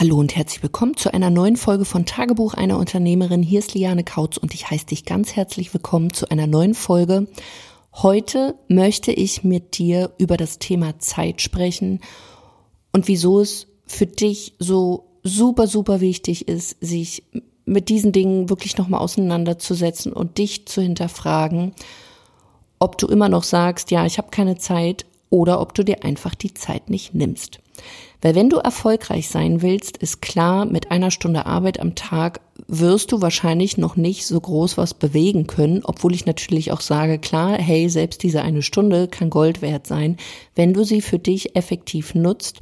Hallo und herzlich willkommen zu einer neuen Folge von Tagebuch einer Unternehmerin. Hier ist Liane Kautz und ich heiße dich ganz herzlich willkommen zu einer neuen Folge. Heute möchte ich mit dir über das Thema Zeit sprechen und wieso es für dich so super, super wichtig ist, sich mit diesen Dingen wirklich nochmal auseinanderzusetzen und dich zu hinterfragen, ob du immer noch sagst, ja, ich habe keine Zeit oder ob du dir einfach die Zeit nicht nimmst. Weil wenn du erfolgreich sein willst, ist klar, mit einer Stunde Arbeit am Tag wirst du wahrscheinlich noch nicht so groß was bewegen können, obwohl ich natürlich auch sage, klar, hey, selbst diese eine Stunde kann Gold wert sein, wenn du sie für dich effektiv nutzt.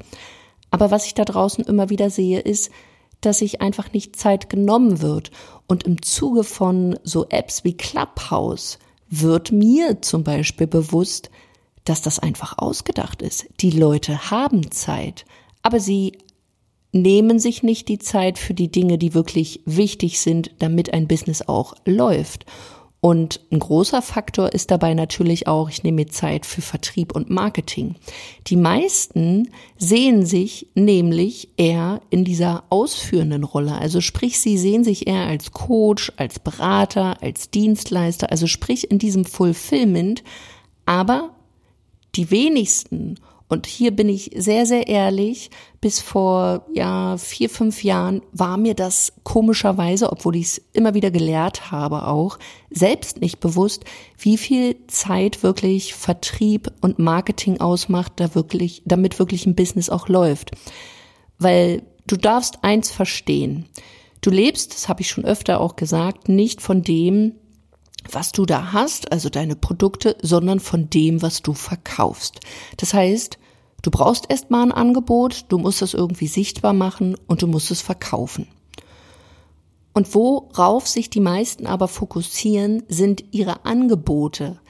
Aber was ich da draußen immer wieder sehe, ist, dass sich einfach nicht Zeit genommen wird. Und im Zuge von so Apps wie Clubhouse wird mir zum Beispiel bewusst, dass das einfach ausgedacht ist. Die Leute haben Zeit, aber sie nehmen sich nicht die Zeit für die Dinge, die wirklich wichtig sind, damit ein Business auch läuft. Und ein großer Faktor ist dabei natürlich auch, ich nehme mir Zeit für Vertrieb und Marketing. Die meisten sehen sich nämlich eher in dieser ausführenden Rolle. Also sprich, sie sehen sich eher als Coach, als Berater, als Dienstleister, also sprich in diesem Fulfillment, aber die wenigsten, und hier bin ich sehr, sehr ehrlich, bis vor ja vier, fünf Jahren war mir das komischerweise, obwohl ich es immer wieder gelehrt habe auch, selbst nicht bewusst, wie viel Zeit wirklich Vertrieb und Marketing ausmacht, da wirklich, damit wirklich ein Business auch läuft. Weil du darfst eins verstehen. Du lebst, das habe ich schon öfter auch gesagt, nicht von dem, was du da hast, also deine Produkte, sondern von dem, was du verkaufst. Das heißt, du brauchst erstmal ein Angebot, du musst es irgendwie sichtbar machen und du musst es verkaufen. Und worauf sich die meisten aber fokussieren, sind ihre Angebote.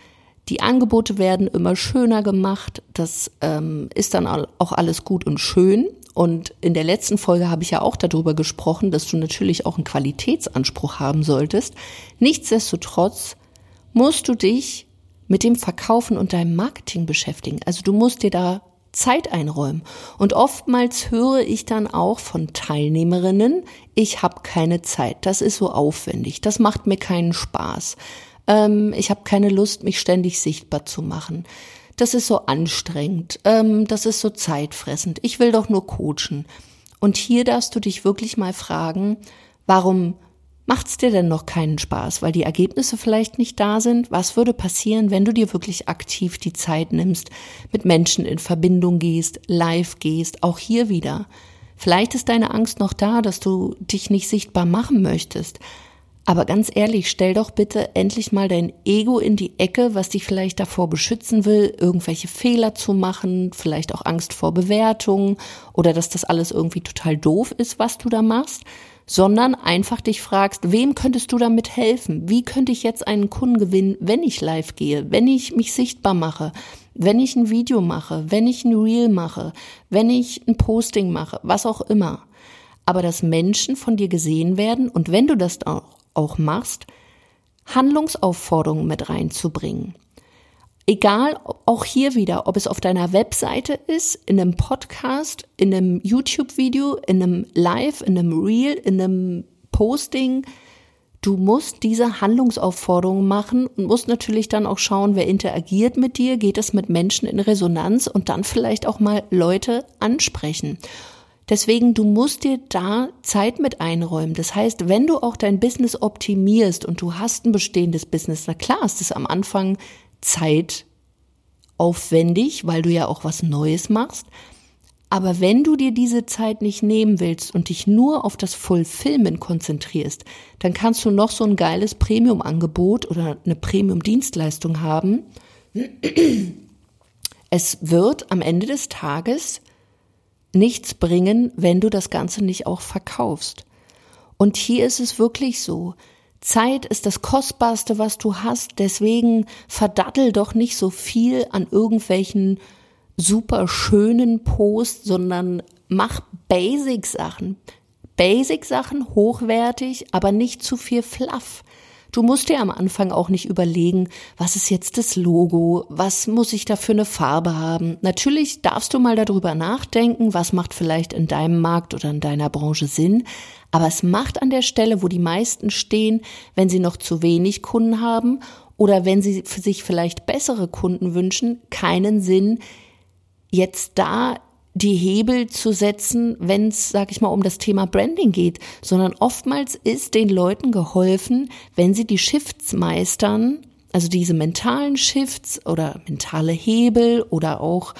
Die Angebote werden immer schöner gemacht, das ähm, ist dann auch alles gut und schön. Und in der letzten Folge habe ich ja auch darüber gesprochen, dass du natürlich auch einen Qualitätsanspruch haben solltest. Nichtsdestotrotz musst du dich mit dem Verkaufen und deinem Marketing beschäftigen. Also du musst dir da Zeit einräumen. Und oftmals höre ich dann auch von Teilnehmerinnen, ich habe keine Zeit, das ist so aufwendig, das macht mir keinen Spaß. Ähm, ich habe keine Lust, mich ständig sichtbar zu machen das ist so anstrengend, ähm, das ist so zeitfressend, ich will doch nur coachen. Und hier darfst du dich wirklich mal fragen, warum macht's dir denn noch keinen Spaß, weil die Ergebnisse vielleicht nicht da sind? Was würde passieren, wenn du dir wirklich aktiv die Zeit nimmst, mit Menschen in Verbindung gehst, live gehst, auch hier wieder? Vielleicht ist deine Angst noch da, dass du dich nicht sichtbar machen möchtest. Aber ganz ehrlich, stell doch bitte endlich mal dein Ego in die Ecke, was dich vielleicht davor beschützen will, irgendwelche Fehler zu machen, vielleicht auch Angst vor Bewertungen oder dass das alles irgendwie total doof ist, was du da machst, sondern einfach dich fragst, wem könntest du damit helfen? Wie könnte ich jetzt einen Kunden gewinnen, wenn ich live gehe, wenn ich mich sichtbar mache, wenn ich ein Video mache, wenn ich ein Reel mache, wenn ich ein Posting mache, was auch immer. Aber dass Menschen von dir gesehen werden und wenn du das auch auch machst, Handlungsaufforderungen mit reinzubringen. Egal, auch hier wieder, ob es auf deiner Webseite ist, in einem Podcast, in einem YouTube-Video, in einem Live, in einem Reel, in einem Posting. Du musst diese Handlungsaufforderungen machen und musst natürlich dann auch schauen, wer interagiert mit dir, geht es mit Menschen in Resonanz und dann vielleicht auch mal Leute ansprechen. Deswegen, du musst dir da Zeit mit einräumen. Das heißt, wenn du auch dein Business optimierst und du hast ein bestehendes Business, na klar ist es am Anfang Zeit aufwendig, weil du ja auch was Neues machst. Aber wenn du dir diese Zeit nicht nehmen willst und dich nur auf das Fulfillment konzentrierst, dann kannst du noch so ein geiles Premium-Angebot oder eine Premium-Dienstleistung haben. Es wird am Ende des Tages nichts bringen, wenn du das Ganze nicht auch verkaufst. Und hier ist es wirklich so. Zeit ist das Kostbarste, was du hast. Deswegen verdattel doch nicht so viel an irgendwelchen super schönen Posts, sondern mach Basic-Sachen. Basic-Sachen hochwertig, aber nicht zu viel Fluff. Du musst dir am Anfang auch nicht überlegen, was ist jetzt das Logo, was muss ich da für eine Farbe haben. Natürlich darfst du mal darüber nachdenken, was macht vielleicht in deinem Markt oder in deiner Branche Sinn, aber es macht an der Stelle, wo die meisten stehen, wenn sie noch zu wenig Kunden haben oder wenn sie sich vielleicht bessere Kunden wünschen, keinen Sinn, jetzt da die Hebel zu setzen, wenn es, sag ich mal, um das Thema Branding geht, sondern oftmals ist den Leuten geholfen, wenn sie die Shifts meistern, also diese mentalen Shifts oder mentale Hebel oder auch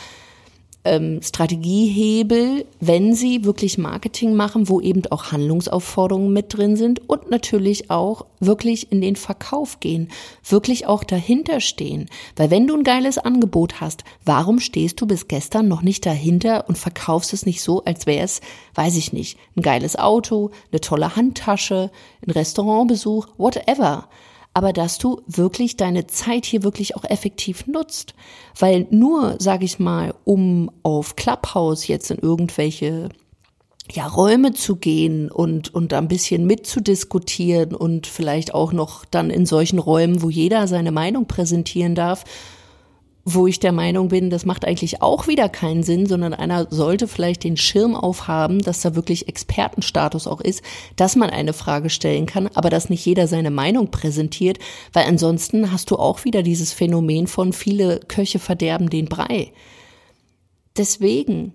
ähm, Strategiehebel, wenn sie wirklich Marketing machen, wo eben auch Handlungsaufforderungen mit drin sind und natürlich auch wirklich in den Verkauf gehen, wirklich auch dahinter stehen. Weil wenn du ein geiles Angebot hast, warum stehst du bis gestern noch nicht dahinter und verkaufst es nicht so, als wäre es, weiß ich nicht, ein geiles Auto, eine tolle Handtasche, ein Restaurantbesuch, whatever aber dass du wirklich deine Zeit hier wirklich auch effektiv nutzt. Weil nur, sage ich mal, um auf Clubhouse jetzt in irgendwelche ja, Räume zu gehen und, und ein bisschen mitzudiskutieren und vielleicht auch noch dann in solchen Räumen, wo jeder seine Meinung präsentieren darf, wo ich der Meinung bin, das macht eigentlich auch wieder keinen Sinn, sondern einer sollte vielleicht den Schirm aufhaben, dass da wirklich Expertenstatus auch ist, dass man eine Frage stellen kann, aber dass nicht jeder seine Meinung präsentiert, weil ansonsten hast du auch wieder dieses Phänomen von viele Köche verderben den Brei. Deswegen,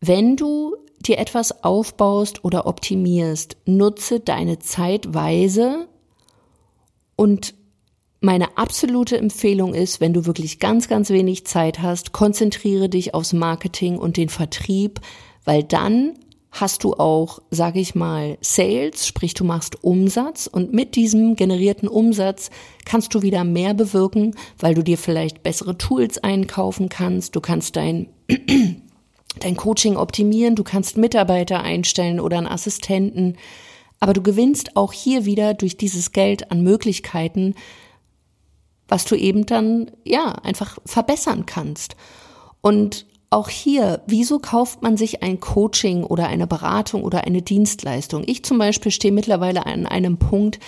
wenn du dir etwas aufbaust oder optimierst, nutze deine Zeit weise und meine absolute Empfehlung ist, wenn du wirklich ganz, ganz wenig Zeit hast, konzentriere dich aufs Marketing und den Vertrieb, weil dann hast du auch, sage ich mal, Sales, sprich du machst Umsatz und mit diesem generierten Umsatz kannst du wieder mehr bewirken, weil du dir vielleicht bessere Tools einkaufen kannst, du kannst dein dein Coaching optimieren, du kannst Mitarbeiter einstellen oder einen Assistenten, aber du gewinnst auch hier wieder durch dieses Geld an Möglichkeiten, was du eben dann, ja, einfach verbessern kannst. Und auch hier, wieso kauft man sich ein Coaching oder eine Beratung oder eine Dienstleistung? Ich zum Beispiel stehe mittlerweile an einem Punkt,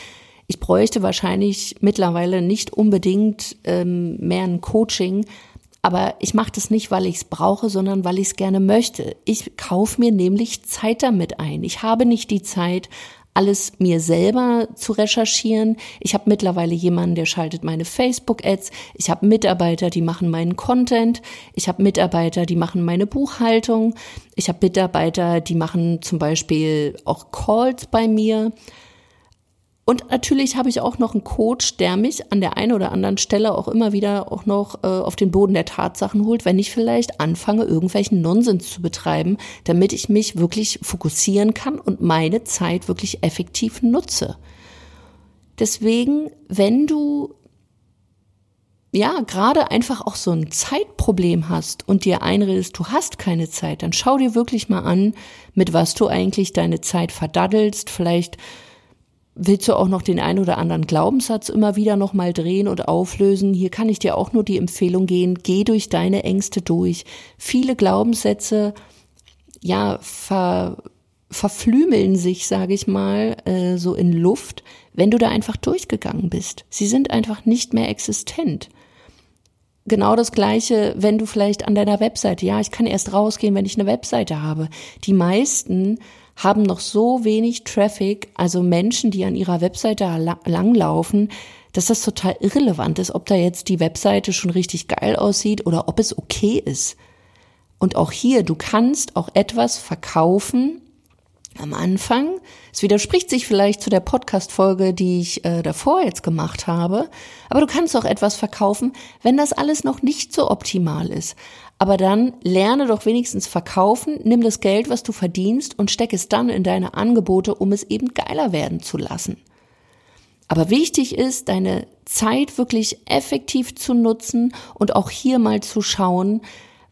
ich bräuchte wahrscheinlich mittlerweile nicht unbedingt ähm, mehr ein Coaching, aber ich mache das nicht, weil ich es brauche, sondern weil ich es gerne möchte. Ich kaufe mir nämlich Zeit damit ein. Ich habe nicht die Zeit, alles mir selber zu recherchieren. Ich habe mittlerweile jemanden, der schaltet meine Facebook-Ads. Ich habe Mitarbeiter, die machen meinen Content. Ich habe Mitarbeiter, die machen meine Buchhaltung. Ich habe Mitarbeiter, die machen zum Beispiel auch Calls bei mir. Und natürlich habe ich auch noch einen Coach, der mich an der einen oder anderen Stelle auch immer wieder auch noch äh, auf den Boden der Tatsachen holt, wenn ich vielleicht anfange, irgendwelchen Nonsens zu betreiben, damit ich mich wirklich fokussieren kann und meine Zeit wirklich effektiv nutze. Deswegen, wenn du ja, gerade einfach auch so ein Zeitproblem hast und dir einredest, du hast keine Zeit, dann schau dir wirklich mal an, mit was du eigentlich deine Zeit verdaddelst. Vielleicht willst du auch noch den ein oder anderen Glaubenssatz immer wieder nochmal drehen und auflösen. Hier kann ich dir auch nur die Empfehlung gehen, geh durch deine Ängste durch. Viele Glaubenssätze, ja, ver, verflümeln sich, sage ich mal, äh, so in Luft, wenn du da einfach durchgegangen bist. Sie sind einfach nicht mehr existent. Genau das Gleiche, wenn du vielleicht an deiner Webseite, ja, ich kann erst rausgehen, wenn ich eine Webseite habe. Die meisten haben noch so wenig Traffic, also Menschen, die an ihrer Webseite langlaufen, dass das total irrelevant ist, ob da jetzt die Webseite schon richtig geil aussieht oder ob es okay ist. Und auch hier, du kannst auch etwas verkaufen am Anfang. Es widerspricht sich vielleicht zu der Podcast-Folge, die ich äh, davor jetzt gemacht habe. Aber du kannst auch etwas verkaufen, wenn das alles noch nicht so optimal ist. Aber dann lerne doch wenigstens verkaufen, nimm das Geld, was du verdienst und steck es dann in deine Angebote, um es eben geiler werden zu lassen. Aber wichtig ist, deine Zeit wirklich effektiv zu nutzen und auch hier mal zu schauen,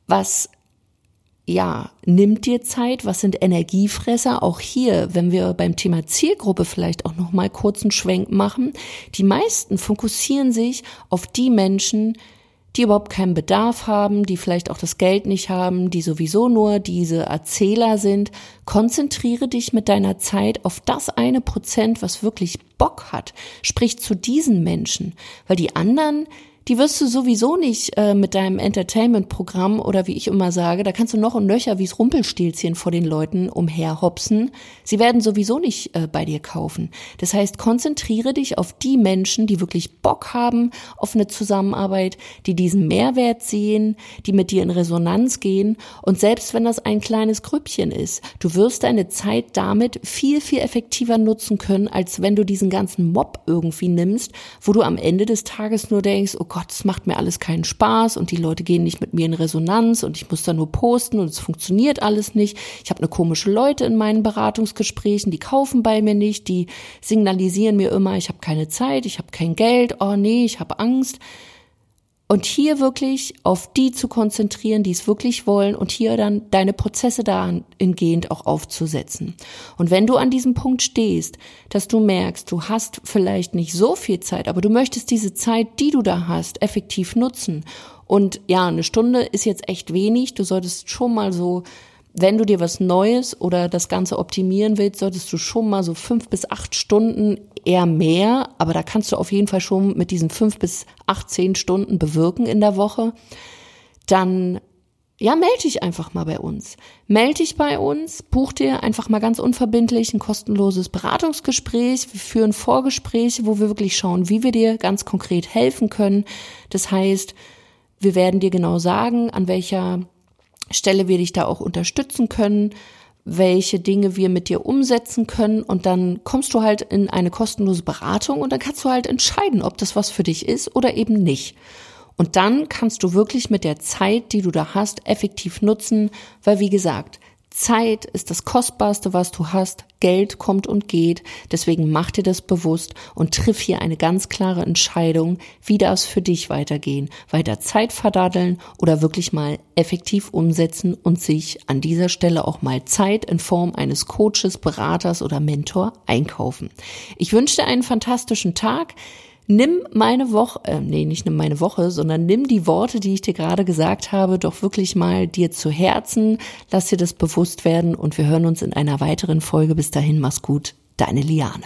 was ja, nimmt dir Zeit, was sind Energiefresser? Auch hier, wenn wir beim Thema Zielgruppe vielleicht auch noch mal kurz einen Schwenk machen, die meisten fokussieren sich auf die Menschen, die überhaupt keinen Bedarf haben, die vielleicht auch das Geld nicht haben, die sowieso nur diese Erzähler sind. Konzentriere dich mit deiner Zeit auf das eine Prozent, was wirklich Bock hat. Sprich zu diesen Menschen, weil die anderen, die wirst du sowieso nicht äh, mit deinem Entertainment-Programm oder wie ich immer sage, da kannst du noch und nöcher wie's Rumpelstilzchen vor den Leuten umherhopsen. Sie werden sowieso nicht äh, bei dir kaufen. Das heißt, konzentriere dich auf die Menschen, die wirklich Bock haben auf eine Zusammenarbeit, die diesen Mehrwert sehen, die mit dir in Resonanz gehen. Und selbst wenn das ein kleines Grüppchen ist, du wirst deine Zeit damit viel, viel effektiver nutzen können, als wenn du diesen ganzen Mob irgendwie nimmst, wo du am Ende des Tages nur denkst, oh Gott, es macht mir alles keinen Spaß und die Leute gehen nicht mit mir in Resonanz und ich muss da nur posten und es funktioniert alles nicht. Ich habe eine komische Leute in meinen Beratungsgesprächen, die kaufen bei mir nicht, die signalisieren mir immer, ich habe keine Zeit, ich habe kein Geld, oh nee, ich habe Angst. Und hier wirklich auf die zu konzentrieren, die es wirklich wollen und hier dann deine Prozesse dahingehend auch aufzusetzen. Und wenn du an diesem Punkt stehst, dass du merkst, du hast vielleicht nicht so viel Zeit, aber du möchtest diese Zeit, die du da hast, effektiv nutzen. Und ja, eine Stunde ist jetzt echt wenig. Du solltest schon mal so wenn du dir was Neues oder das Ganze optimieren willst, solltest du schon mal so fünf bis acht Stunden eher mehr, aber da kannst du auf jeden Fall schon mit diesen fünf bis acht, zehn Stunden bewirken in der Woche. Dann ja, melde dich einfach mal bei uns. Melde dich bei uns, buch dir einfach mal ganz unverbindlich ein kostenloses Beratungsgespräch. Wir führen Vorgespräche, wo wir wirklich schauen, wie wir dir ganz konkret helfen können. Das heißt, wir werden dir genau sagen, an welcher Stelle wir dich da auch unterstützen können, welche Dinge wir mit dir umsetzen können und dann kommst du halt in eine kostenlose Beratung und dann kannst du halt entscheiden, ob das was für dich ist oder eben nicht. Und dann kannst du wirklich mit der Zeit, die du da hast, effektiv nutzen, weil wie gesagt, Zeit ist das Kostbarste, was du hast. Geld kommt und geht. Deswegen mach dir das bewusst und triff hier eine ganz klare Entscheidung, wie das für dich weitergehen. Weiter Zeit verdaddeln oder wirklich mal effektiv umsetzen und sich an dieser Stelle auch mal Zeit in Form eines Coaches, Beraters oder Mentor einkaufen. Ich wünsche dir einen fantastischen Tag. Nimm meine Woche, äh, nee, nicht nimm meine Woche, sondern nimm die Worte, die ich dir gerade gesagt habe, doch wirklich mal dir zu Herzen. Lass dir das bewusst werden und wir hören uns in einer weiteren Folge. Bis dahin, mach's gut. Deine Liane.